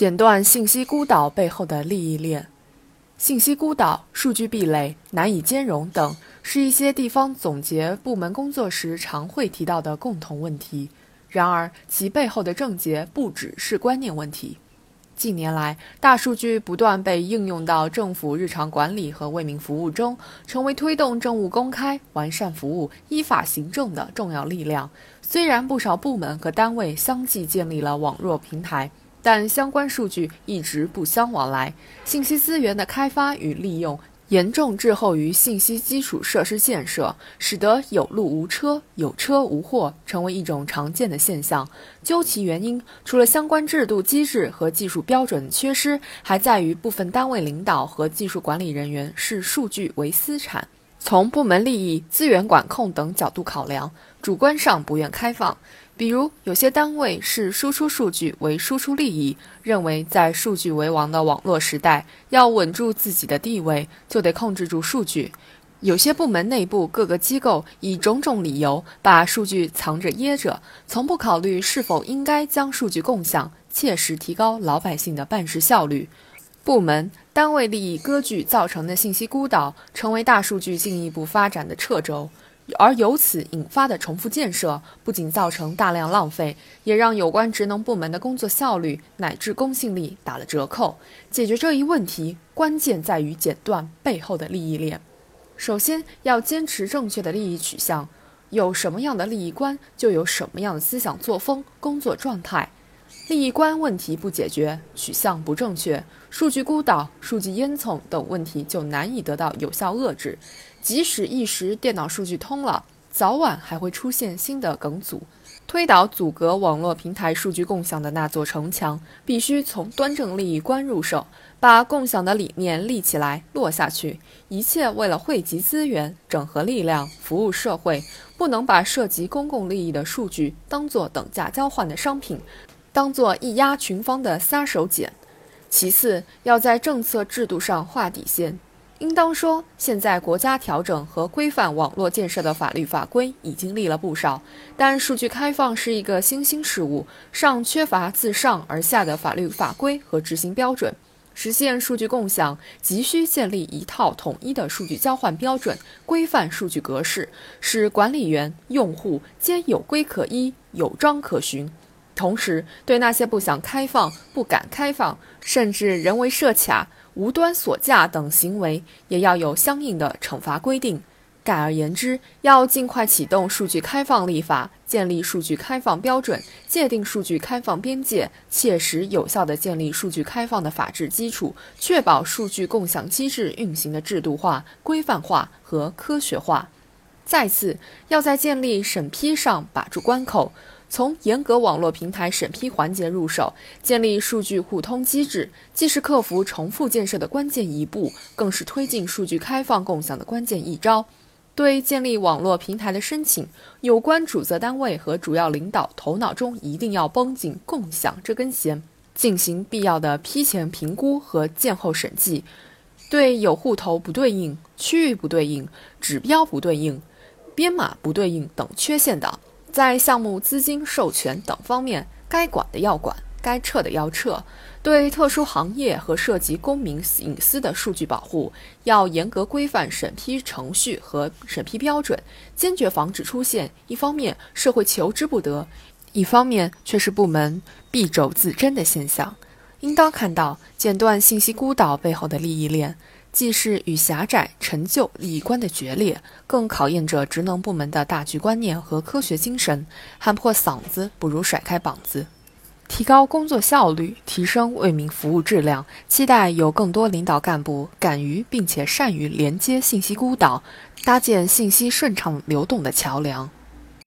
剪断信息孤岛背后的利益链。信息孤岛、数据壁垒、难以兼容等，是一些地方总结部门工作时常会提到的共同问题。然而，其背后的症结不只是观念问题。近年来，大数据不断被应用到政府日常管理和为民服务中，成为推动政务公开、完善服务、依法行政的重要力量。虽然不少部门和单位相继建立了网络平台，但相关数据一直不相往来，信息资源的开发与利用。严重滞后于信息基础设施建设，使得有路无车、有车无货成为一种常见的现象。究其原因，除了相关制度机制和技术标准缺失，还在于部分单位领导和技术管理人员视数据为私产，从部门利益、资源管控等角度考量，主观上不愿开放。比如，有些单位视输出数据为输出利益，认为在数据为王的网络时代，要稳住自己的地位，就得控制住数据。有些部门内部各个机构以种种理由把数据藏着掖着，从不考虑是否应该将数据共享，切实提高老百姓的办事效率。部门单位利益割据造成的信息孤岛，成为大数据进一步发展的掣肘。而由此引发的重复建设，不仅造成大量浪费，也让有关职能部门的工作效率乃至公信力打了折扣。解决这一问题，关键在于剪断背后的利益链。首先要坚持正确的利益取向，有什么样的利益观，就有什么样的思想作风、工作状态。利益观问题不解决，取向不正确，数据孤岛、数据烟囱等问题就难以得到有效遏制。即使一时电脑数据通了，早晚还会出现新的梗阻。推倒阻隔网络平台数据共享的那座城墙，必须从端正利益观入手，把共享的理念立起来、落下去。一切为了汇集资源、整合力量、服务社会，不能把涉及公共利益的数据当作等价交换的商品，当作一压群芳的杀手锏。其次，要在政策制度上划底线。应当说，现在国家调整和规范网络建设的法律法规已经立了不少，但数据开放是一个新兴事物，尚缺乏自上而下的法律法规和执行标准。实现数据共享，急需建立一套统一的数据交换标准，规范数据格式，使管理员、用户皆有规可依、有章可循。同时，对那些不想开放、不敢开放，甚至人为设卡。无端锁价等行为也要有相应的惩罚规定。概而言之，要尽快启动数据开放立法，建立数据开放标准，界定数据开放边界，切实有效地建立数据开放的法治基础，确保数据共享机制运行的制度化、规范化和科学化。再次，要在建立审批上把住关口。从严格网络平台审批环节入手，建立数据互通机制，既是克服重复建设的关键一步，更是推进数据开放共享的关键一招。对建立网络平台的申请，有关主责单位和主要领导头脑中一定要绷紧共享这根弦，进行必要的批前评估和建后审计。对有户头不对应、区域不对应、指标不对应、编码不对应等缺陷的。在项目资金授权等方面，该管的要管，该撤的要撤。对特殊行业和涉及公民隐私的数据保护，要严格规范审批程序和审批标准，坚决防止出现一方面社会求之不得，一方面却是部门敝帚自珍的现象。应当看到，剪断信息孤岛背后的利益链。既是与狭窄、陈旧利益观的决裂，更考验着职能部门的大局观念和科学精神。喊破嗓子不如甩开膀子，提高工作效率，提升为民服务质量。期待有更多领导干部敢于并且善于连接信息孤岛，搭建信息顺畅流动的桥梁。